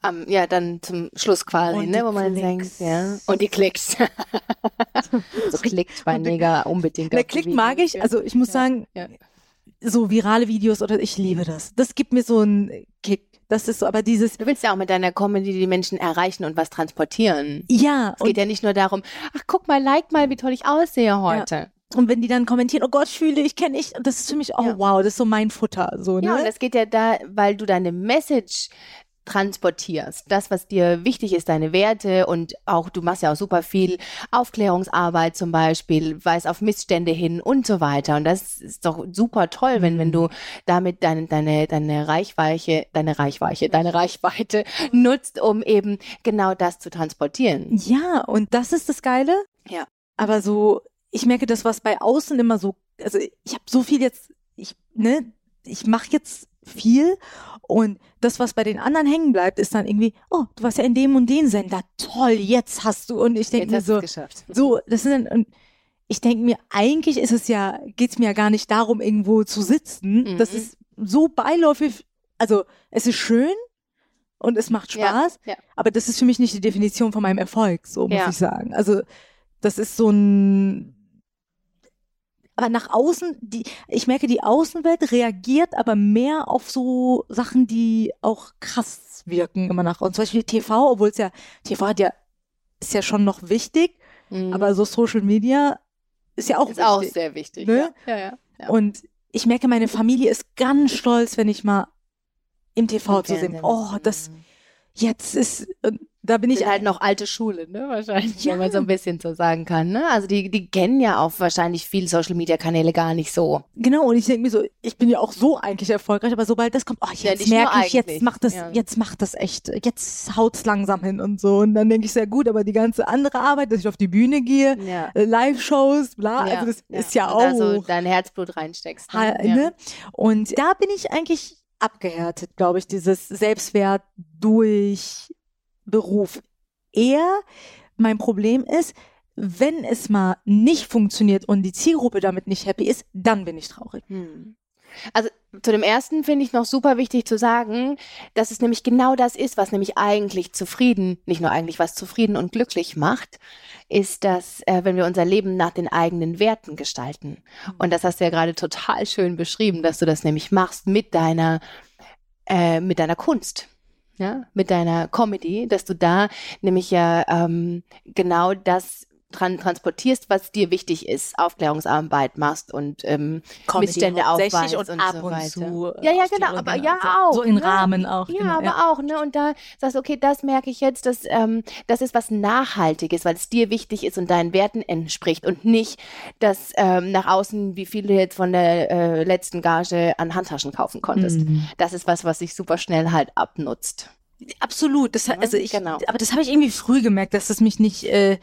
Am- ja, dann zum Schluss quasi, Und ne, wo man denkt, ja. Und die Klicks. so klickt bei Neger unbedingt. Der Klick mag ich, also ich muss Ja. sagen, Ja. so virale Videos oder ich liebe das. Das gibt mir so einen Kick. Das ist so, aber dieses, Du willst ja auch mit deiner Comedy die Menschen erreichen und was transportieren. ja, Es geht ja nicht nur darum, ach guck mal, like mal, wie toll ich aussehe heute. und wenn die dann kommentieren, oh Gott, fühle ich, kenne ich, das ist für mich, oh Ja. wow, das ist so mein Futter, so, ne? Ja, und es geht ja da, weil du deine Message transportierst, das, was dir wichtig ist, deine Werte und auch, du machst ja auch super viel Aufklärungsarbeit zum Beispiel, weist auf Missstände hin und so weiter. Und das ist doch super toll, wenn, wenn du damit deine, deine, deine Reichweite, deine Reichweite, deine Reichweite nutzt, um eben genau das zu transportieren. Ja, und das ist das Geile. Ja. Aber so, ich merke das, was bei außen immer so, also ich habe so viel jetzt, ich, ne, ich mache jetzt viel und das, was bei den anderen hängen bleibt, ist dann irgendwie, oh, du warst ja in dem und dem Sender, toll, jetzt hast du und ich denke mir so, es geschafft. so, das sind dann, und ich denke mir, eigentlich ist es ja, geht's mir ja gar nicht darum, irgendwo zu sitzen. Das Mhm. ist so beiläufig, also es ist schön und es macht Ja, Spaß, ja. aber das ist für mich nicht die Definition von meinem Erfolg, so muss Ja. ich sagen. Also das ist so ein aber nach außen, die, ich merke, die Außenwelt reagiert aber mehr auf so Sachen, die auch krass wirken immer nach. Und zum Beispiel TV, obwohl es ja, TV hat ja, ist ja schon noch wichtig, Mhm. aber so Social Media ist ja auch ist auch wichtig. sehr wichtig. Ne? Ja, ja, ja. Und ich merke, meine Familie ist ganz stolz, wenn ich mal im TV zu sehen. Oh, das jetzt ist, und da bin ich sind halt noch alte Schule, ne? Wahrscheinlich, Ja. wenn man so ein bisschen so sagen kann, ne? Also die, die kennen ja auch wahrscheinlich viele Social Media Kanäle gar nicht so. Genau, und ich denke mir so, ich bin ja auch so eigentlich erfolgreich, aber sobald das kommt, oh, Ja, jetzt nur merke ich, jetzt macht das, ja. jetzt macht das echt, jetzt haut's langsam hin und so. Und dann denke ich sehr gut, aber die ganze andere Arbeit, dass ich auf die Bühne gehe, Ja. äh, Live-Shows, bla, also das ist ja auch. Und da so dein Herzblut reinsteckst. Ne? ne? Und da bin ich eigentlich abgehärtet, glaube ich, dieses Selbstwert durch Beruf. Eher mein Problem ist, wenn es mal nicht funktioniert und die Zielgruppe damit nicht happy ist, dann bin ich traurig. Hm. Also zu dem ersten finde ich noch super wichtig zu sagen, dass es nämlich genau das ist, was nämlich eigentlich zufrieden, nicht nur eigentlich was zufrieden und glücklich macht, ist, dass äh, wenn wir unser Leben nach den eigenen Werten gestalten. Und das hast du ja gerade total schön beschrieben, dass du das nämlich machst mit deiner äh, mit deiner Kunst. Ja, mit deiner Comedy, dass du da nämlich ja ähm, genau das tran transportierst, was dir wichtig ist, Aufklärungsarbeit machst und ähm, Missstände aufweist und, und ab so und weiter. zu. Ja, ja, genau, aber ja auch. So in ne? Rahmen auch. Ja, genau, aber ja. auch, ne? Und da sagst du, okay, das merke ich jetzt, dass ähm, das ist was Nachhaltiges, weil es dir wichtig ist und deinen Werten entspricht und nicht, dass ähm, nach außen, wie viel du jetzt von der äh, letzten Gage an Handtaschen kaufen konntest. Mhm. Das ist was, was sich super schnell halt abnutzt. Absolut. Das, also ich, genau. Aber das habe ich irgendwie früh gemerkt, dass das mich nicht äh,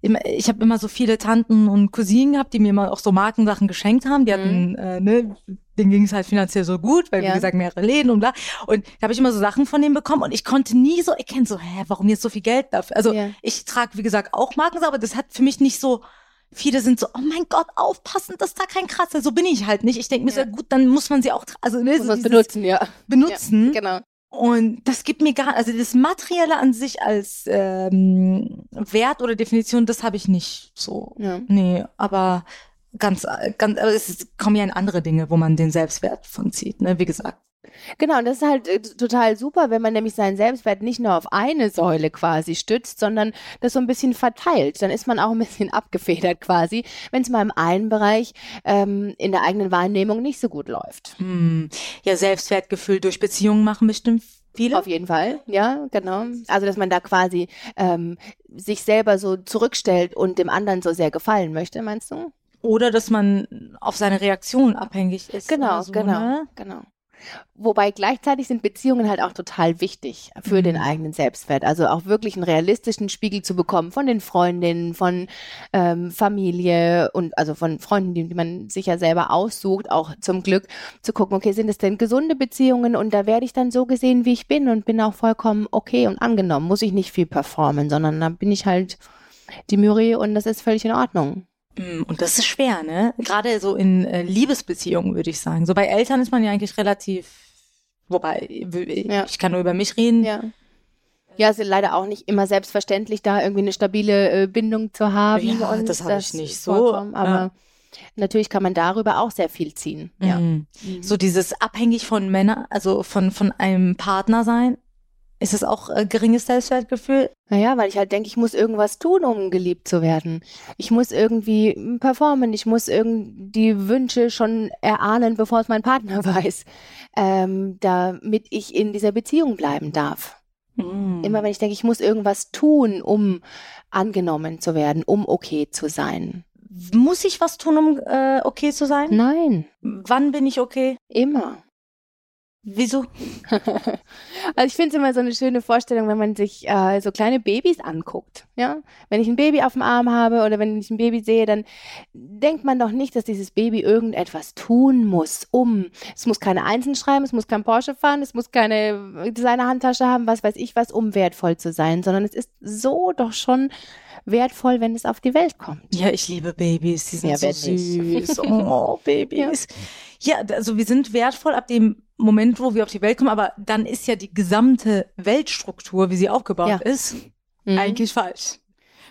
ich habe immer so viele Tanten und Cousinen gehabt, die mir immer auch so Markensachen geschenkt haben. Die hatten, mhm. äh, ne, denen ging es halt finanziell so gut, weil ja. wie gesagt mehrere Läden und bla. Und da habe ich immer so Sachen von denen bekommen und ich konnte nie so erkennen, so, hä, warum jetzt so viel Geld dafür? Also ja. ich trage, wie gesagt, auch Markensachen, aber das hat für mich nicht so. Viele sind so, oh mein Gott, aufpassen, dass da kein Kratzer. So bin ich halt nicht. Ich denke mir ja. so, gut, dann muss man sie auch, also ne, muss so benutzen, ja. Benutzen. Ja, genau. Und das gibt mir gar, also das Materielle an sich als ähm, Wert oder Definition, das habe ich nicht so. Ja. Nee, aber ganz, ganz, aber es kommen ja in andere Dinge, wo man den Selbstwert von zieht, ne, wie gesagt. Genau, und das ist halt äh, total super, wenn man nämlich seinen Selbstwert nicht nur auf eine Säule quasi stützt, sondern das so ein bisschen verteilt. Dann ist man auch ein bisschen abgefedert quasi, wenn es mal im einen Bereich ähm, in der eigenen Wahrnehmung nicht so gut läuft. Hm. Ja, Selbstwertgefühl durch Beziehungen machen bestimmt viele. Auf jeden Fall, ja, genau. Also dass man da quasi ähm, sich selber so zurückstellt und dem anderen so sehr gefallen möchte, meinst du? Oder dass man auf seine Reaktion abhängig ist. Genau, so, genau, ne? genau. Wobei gleichzeitig sind Beziehungen halt auch total wichtig für mhm. den eigenen Selbstwert. Also auch wirklich einen realistischen Spiegel zu bekommen von den Freundinnen, von ähm, Familie und also von Freunden, die, die man sich ja selber aussucht, auch zum Glück zu gucken, okay, sind es denn gesunde Beziehungen und da werde ich dann so gesehen, wie ich bin und bin auch vollkommen okay und angenommen. Muss ich nicht viel performen, sondern da bin ich halt die Mürri und das ist völlig in Ordnung. Mm, und das ist schwer, ne? Gerade so in äh, Liebesbeziehungen, würde ich sagen. So bei Eltern ist man ja eigentlich relativ, wobei, ich, ja. ich kann nur über mich reden. Ja. Ja, es ist leider auch nicht immer selbstverständlich, da irgendwie eine stabile äh, Bindung zu haben. Ja, das habe ich nicht so. Aber ja. natürlich kann man darüber auch sehr viel ziehen. Ja. Mhm. Mhm. So dieses abhängig von Männern, also von, von einem Partner sein, ist es auch äh, geringes Selbstwertgefühl? Naja, weil ich halt denke, ich muss irgendwas tun, um geliebt zu werden. Ich muss irgendwie hm, performen, ich muss irgendwie Wünsche schon erahnen, bevor es mein Partner weiß, ähm, damit ich in dieser Beziehung bleiben darf. Mm. Immer wenn ich denke, ich muss irgendwas tun, um angenommen zu werden, um okay zu sein. Muss ich was tun, um äh, okay zu sein? Nein. Wann bin ich okay? Immer. Wieso? also ich finde es immer so eine schöne Vorstellung, wenn man sich äh, so kleine Babys anguckt. Ja, wenn ich ein Baby auf dem Arm habe oder wenn ich ein Baby sehe, dann denkt man doch nicht, dass dieses Baby irgendetwas tun muss, um. Es muss keine Einsen schreiben, es muss kein Porsche fahren, es muss keine Designer-Handtasche haben, was weiß ich was, um wertvoll zu sein, sondern es ist so doch schon wertvoll, wenn es auf die Welt kommt. Ja, ich liebe Babys, die sind ja, so süß. oh, Babys. Ja. Ja, also wir sind wertvoll ab dem Moment, wo wir auf die Welt kommen, aber dann ist ja die gesamte Weltstruktur, wie sie aufgebaut ja. ist, mhm. eigentlich falsch.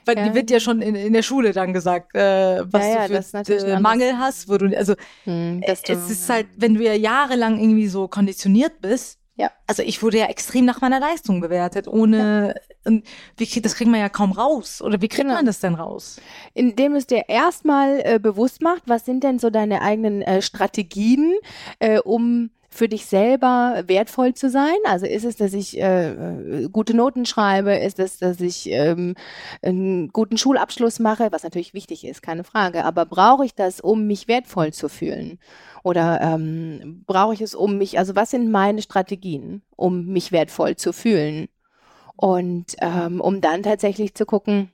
Weil ja. die wird ja schon in, in der Schule dann gesagt, äh, was ja, du für äh, Mangel hast, wo du, also mhm, es ist halt, wenn du ja jahrelang irgendwie so konditioniert bist, ja. Also ich wurde ja extrem nach meiner Leistung bewertet, ohne ja. und wie das kriegt man ja kaum raus. Oder wie kriegt genau. man das denn raus? Indem es dir erstmal äh, bewusst macht, was sind denn so deine eigenen äh, Strategien, äh, um für dich selber wertvoll zu sein? Also ist es, dass ich äh, äh, gute Noten schreibe? Ist es, dass ich ähm, einen guten Schulabschluss mache? Was natürlich wichtig ist, keine Frage. Aber brauche ich das, um mich wertvoll zu fühlen? Oder ähm, brauche ich es, um mich, also was sind meine Strategien, um mich wertvoll zu fühlen? Und ähm, um dann tatsächlich zu gucken,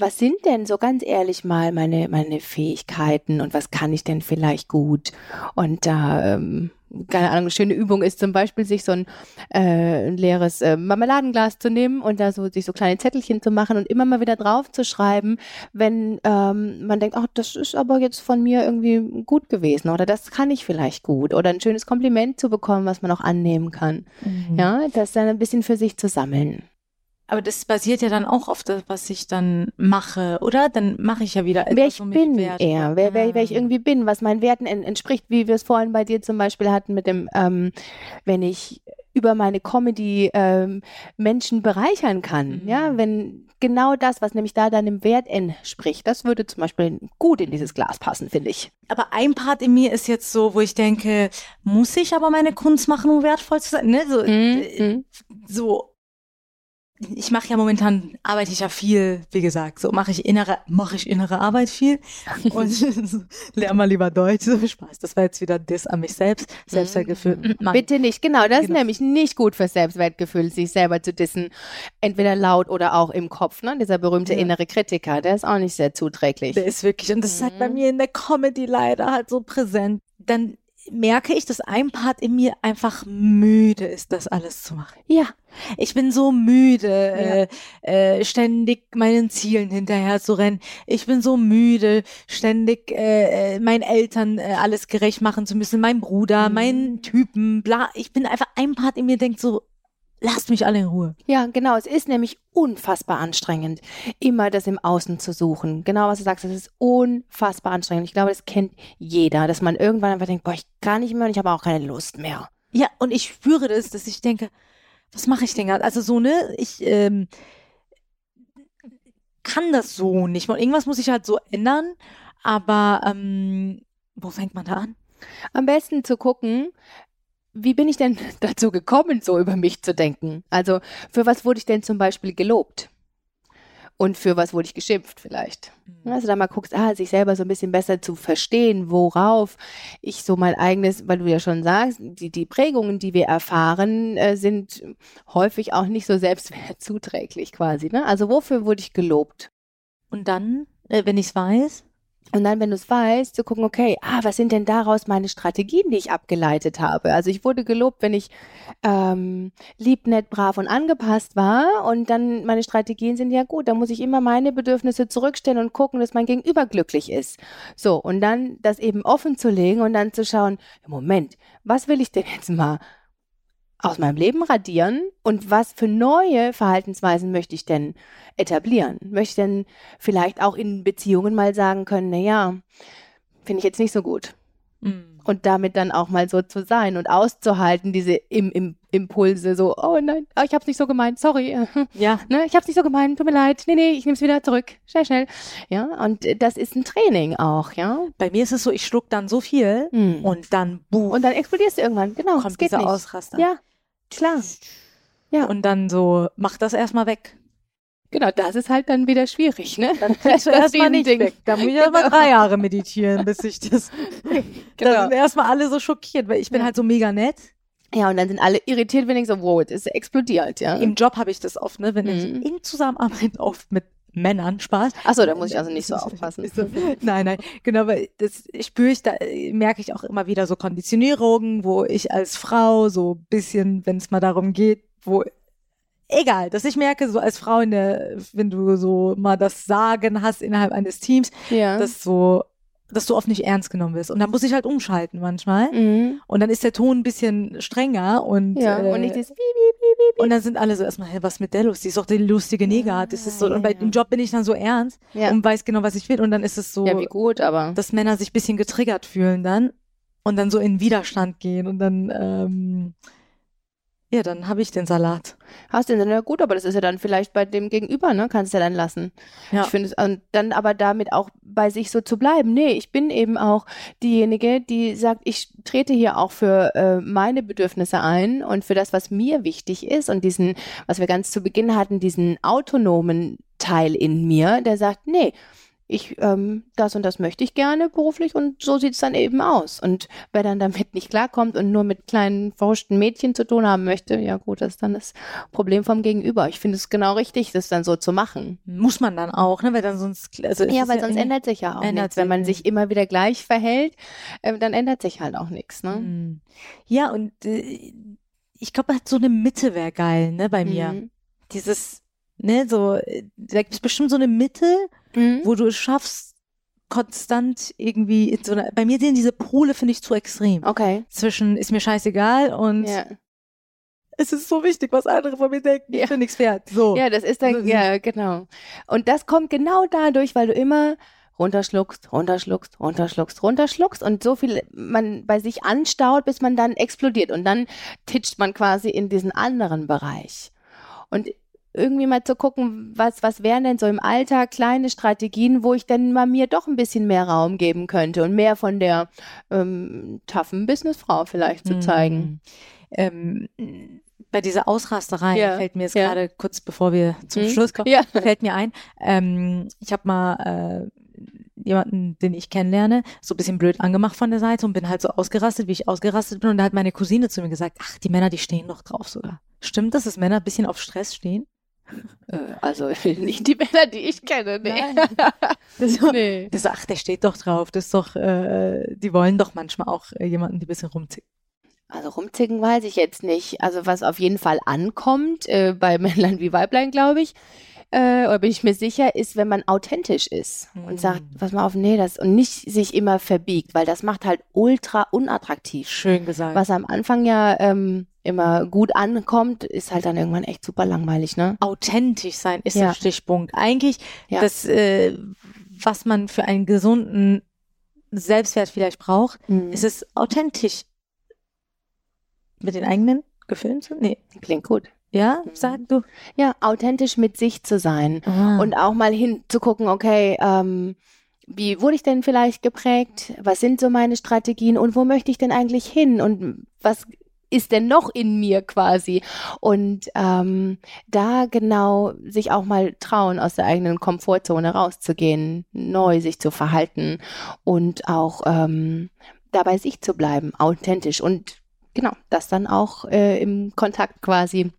was sind denn so ganz ehrlich mal meine, meine Fähigkeiten und was kann ich denn vielleicht gut? Und da, ähm, keine Ahnung, eine schöne Übung ist zum Beispiel, sich so ein, äh, ein leeres äh, Marmeladenglas zu nehmen und da so sich so kleine Zettelchen zu machen und immer mal wieder drauf zu schreiben, wenn ähm, man denkt, ach, das ist aber jetzt von mir irgendwie gut gewesen oder das kann ich vielleicht gut oder ein schönes Kompliment zu bekommen, was man auch annehmen kann. Mhm. Ja, das dann ein bisschen für sich zu sammeln. Aber das basiert ja dann auch auf das, was ich dann mache, oder? Dann mache ich ja wieder etwas, wer ich bin eher, wer, wer, wer ich Ah. irgendwie bin, was meinen Werten en entspricht, wie wir es vorhin bei dir zum Beispiel hatten mit dem, ähm, wenn ich über meine Comedy ähm, Menschen bereichern kann, Mhm. ja, wenn genau das, was nämlich da deinem Wert entspricht, das würde zum Beispiel gut in dieses Glas passen, finde ich. Aber ein Part in mir ist jetzt so, wo ich denke, muss ich aber meine Kunst machen, um wertvoll zu sein? Ne? So, äh, Mhm. so ich mache ja momentan, arbeite ich ja viel, wie gesagt, so mache ich innere, mache ich innere Arbeit viel und lerne mal lieber Deutsch. So Spaß. Das war jetzt wieder Diss an mich selbst. Selbstwertgefühl. Mann. Bitte nicht, genau, das ist Genau. nämlich nicht gut fürs Selbstwertgefühl, sich selber zu dissen, entweder laut oder auch im Kopf, ne? Dieser berühmte Ja. innere Kritiker, der ist auch nicht sehr zuträglich. Der ist wirklich, und das ist halt bei Mhm. mir in der Comedy leider halt so präsent. Dann merke ich, dass ein Part in mir einfach müde ist, das alles zu machen. ja, Ich bin so müde, äh, äh, ständig meinen Zielen hinterher zu rennen. Ich bin so müde, ständig äh, äh, meinen Eltern äh, alles gerecht machen zu müssen, meinem Bruder, Mhm. meinen Typen, bla. Ich bin einfach ein Part in mir denkt so, lasst mich alle in Ruhe. Ja, genau. Es ist nämlich unfassbar anstrengend, immer das im Außen zu suchen. Genau, was du sagst, es ist unfassbar anstrengend. Ich glaube, das kennt jeder, dass man irgendwann einfach denkt, boah, ich kann nicht mehr und ich habe auch keine Lust mehr. Ja, und ich spüre das, dass ich denke, was mache ich denn gerade? Also so, ne, ich ähm, kann das so nicht. Und irgendwas muss ich halt so ändern. Aber ähm, wo fängt man da an? Am besten zu gucken, wie bin ich denn dazu gekommen, so über mich zu denken? Also, für was wurde ich denn zum Beispiel gelobt? Und für was wurde ich geschimpft vielleicht? Also da mal guckst, ah, sich selber so ein bisschen besser zu verstehen, worauf ich so mein eigenes, weil du ja schon sagst, die, die Prägungen, die wir erfahren, äh, sind häufig auch nicht so selbstwertzuträglich quasi. Ne? Also wofür wurde ich gelobt? Und dann, äh, wenn ich es weiß, Und dann, wenn du es weißt, zu gucken, okay, ah, was sind denn daraus meine Strategien, die ich abgeleitet habe? Also ich wurde gelobt, wenn ich ähm, lieb, nett, brav und angepasst war. Und dann meine Strategien sind ja gut, da muss ich immer meine Bedürfnisse zurückstellen und gucken, dass mein Gegenüber glücklich ist. So, und dann das eben offen zu legen und dann zu schauen, Moment, was will ich denn jetzt mal aus meinem Leben radieren und was für neue Verhaltensweisen möchte ich denn etablieren? Möchte ich denn vielleicht auch in Beziehungen mal sagen können, na ja, finde ich jetzt nicht so gut. mm, Und damit dann auch mal so zu sein und auszuhalten, diese im, im, Impulse, so, oh nein, oh, ich hab's nicht so gemeint, sorry, ja, ne, ich hab's nicht so gemeint, tut mir leid, nee, nee, ich nehm's wieder zurück, schnell, schnell. Ja, und das ist ein Training auch, ja. bei mir ist es so, ich schluck dann so viel Hm. und dann buh, Und dann explodierst du irgendwann, genau, es kommt geht dieser nicht. Ausraster. Ja, klar. Ja. Und dann so, mach das erstmal weg. Genau, das ist halt dann wieder schwierig, ne? Dann kriegst du Das erstmal nicht Riesending. weg. Da muss ich aber Genau. drei Jahre meditieren, bis ich das. Da Genau. sind erstmal alle so schockiert, weil ich bin Ja. halt so mega nett. Ja, und dann sind alle irritiert, wenn ich so, wow, es ist explodiert, ja. Im Job habe ich das oft, ne, wenn ich Mhm. in Zusammenarbeit oft mit Männern Spaß. Achso, da muss ich also nicht so aufpassen. Nein, nein, genau, weil das spüre ich, da merke ich auch immer wieder so Konditionierungen, wo ich als Frau so ein bisschen, wenn es mal darum geht, wo egal, dass ich merke, so als Frau in der, wenn du so mal das Sagen hast innerhalb eines Teams, Ja. dass so, dass du oft nicht ernst genommen wirst. Und dann muss ich halt umschalten manchmal. mhm. Und dann ist der Ton ein bisschen strenger und Ja, äh, und nicht dieses piep, piep, piep, und dann sind alle so erstmal, hey, was mit der los? Die ist doch die lustige Neger. Das ist so, ja, und bei ja. dem Job bin ich dann so ernst Ja. und weiß genau, was ich will. Und dann ist es so, Ja, wie gut, aber. dass Männer sich ein bisschen getriggert fühlen dann und dann so in Widerstand gehen und dann, ähm, ja, dann habe ich den Salat. Hast du den ja gut, aber das ist ja dann vielleicht bei dem Gegenüber, ne? Kannst du ja dann lassen. Ja. Ich finde es, und dann aber damit auch bei sich so zu bleiben. Nee, ich bin eben auch diejenige, die sagt, ich trete hier auch für äh, meine Bedürfnisse ein und für das, was mir wichtig ist und diesen, was wir ganz zu Beginn hatten, diesen autonomen Teil in mir, der sagt, nee, ich, ähm, das und das möchte ich gerne beruflich und so sieht es dann eben aus. Und wer dann damit nicht klarkommt und nur mit kleinen verhuschten Mädchen zu tun haben möchte, ja gut, das ist dann das Problem vom Gegenüber. Ich finde es genau richtig, das dann so zu machen. Muss man dann auch, ne? Weil dann sonst. Also ja, weil sonst ändert sich ja auch nichts. Wenn man sich immer wieder gleich verhält, äh, dann ändert sich halt auch nichts, ne? Mhm. Ja, und äh, ich glaube, so eine Mitte wäre geil, ne, bei mir. Mhm. Dieses, ne, so, äh, da gibt es bestimmt so eine Mitte, mhm. wo du es schaffst, konstant irgendwie in so einer, bei mir sind diese Pole, finde ich, zu extrem. Okay. Zwischen ist mir scheißegal und ja. es ist so wichtig, was andere von mir denken. Ja. Ich bin nichts wert. So. Ja, das ist dann, ja, genau. Und das kommt genau dadurch, weil du immer runterschluckst, runterschluckst, runterschluckst, runterschluckst und so viel man bei sich anstaut, bis man dann explodiert und dann titscht man quasi in diesen anderen Bereich. Und irgendwie mal zu gucken, was, was wären denn so im Alltag kleine Strategien, wo ich dann mal mir doch ein bisschen mehr Raum geben könnte und mehr von der ähm, toughen Businessfrau vielleicht zu zeigen. Mhm. Ähm, bei dieser Ausrasterei ja. fällt mir jetzt ja. gerade kurz bevor wir zum mhm. Schluss kommen, ja. fällt mir ein, ähm, ich habe mal äh, jemanden, den ich kennenlerne, so ein bisschen blöd angemacht von der Seite und bin halt so ausgerastet, wie ich ausgerastet bin. Und da hat meine Cousine zu mir gesagt, ach, die Männer, die stehen doch drauf sogar. Stimmt das, dass Männer ein bisschen auf Stress stehen? Äh, also nicht die Männer, die ich kenne, nee. Das, nee. das, ach, der steht doch drauf. Das ist doch, äh, die wollen doch manchmal auch äh, jemanden, die ein bisschen rumzicken. Also rumzicken weiß ich jetzt nicht. Also was auf jeden Fall ankommt, äh, bei Männlein wie Weiblein, glaube ich, äh, oder bin ich mir sicher, ist, wenn man authentisch ist und sagt, was mal auf, nee, das und nicht sich immer verbiegt, weil das macht halt ultra unattraktiv. Schön gesagt. Was am Anfang ja ähm, immer gut ankommt, ist halt dann irgendwann echt super langweilig, ne? Authentisch sein ist ja. der Stichpunkt. Eigentlich ja. das, äh, was man für einen gesunden Selbstwert vielleicht braucht, mhm. ist es authentisch mit den eigenen Gefühlen zu? Nee. Klingt gut. Ja, mhm. sag du. Ja, authentisch mit sich zu sein ah. und auch mal hinzugucken, okay, ähm, wie wurde ich denn vielleicht geprägt? Was sind so meine Strategien und wo möchte ich denn eigentlich hin? Und was ist denn noch in mir quasi? Und ähm, da genau sich auch mal trauen, aus der eigenen Komfortzone rauszugehen, neu sich zu verhalten und auch ähm, dabei sich zu bleiben, authentisch und genau, das dann auch äh, im Kontakt quasi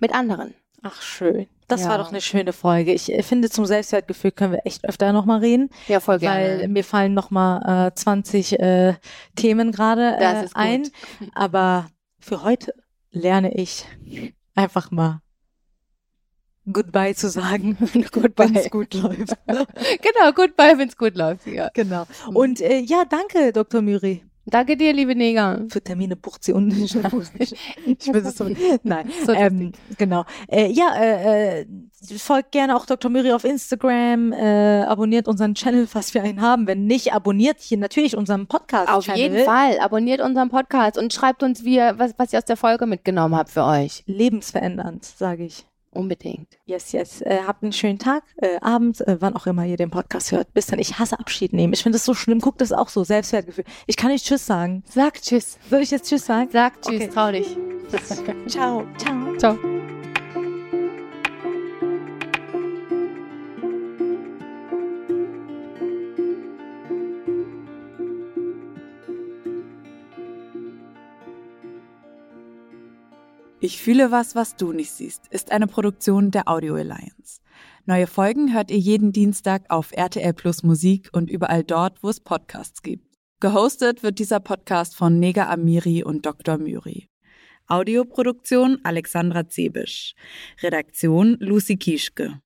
mit anderen. Ach, schön. Das ja. war doch eine schöne Folge. Ich äh, finde, zum Selbstwertgefühl können wir echt öfter nochmal reden. Ja, voll gerne. Weil mir fallen nochmal äh, 20 äh, Themen gerade äh, ein. Aber für heute lerne ich einfach mal Goodbye zu sagen, wenn es gut läuft. genau, Goodbye, wenn es gut läuft. Ja. Genau. Und äh, ja, danke, Dr. Müri. Danke dir, liebe Neger. Für Termine bucht sie unten. ich es so. Nein, so ähm, genau. Äh, ja, äh, äh, folgt gerne auch Dr. Miri auf Instagram, äh, abonniert unseren Channel, was wir einen haben. Wenn nicht, abonniert hier natürlich unseren Podcast. Auf jeden Fall, abonniert unseren Podcast und schreibt uns, wie, was, was ihr aus der Folge mitgenommen habt für euch. Lebensverändernd, sage ich. Unbedingt. Yes, yes. Äh, habt einen schönen Tag, äh, Abend, äh, wann auch immer ihr den Podcast hört. Bis dann. Ich hasse Abschied nehmen. Ich finde das so schlimm. Guckt das auch so. Selbstwertgefühl. Ich kann nicht Tschüss sagen. Sag Tschüss. Soll ich jetzt Tschüss sagen? Sag Tschüss. Okay. Trau dich. Ciao. Ciao. Ciao. Ich fühle was, was du nicht siehst, ist eine Produktion der Audio Alliance. Neue Folgen hört ihr jeden Dienstag auf RTL Plus Musik und überall dort, wo es Podcasts gibt. Gehostet wird dieser Podcast von Nega Amiri und Dr. Myri. Audioproduktion Alexandra Zebisch. Redaktion Lucy Kieschke.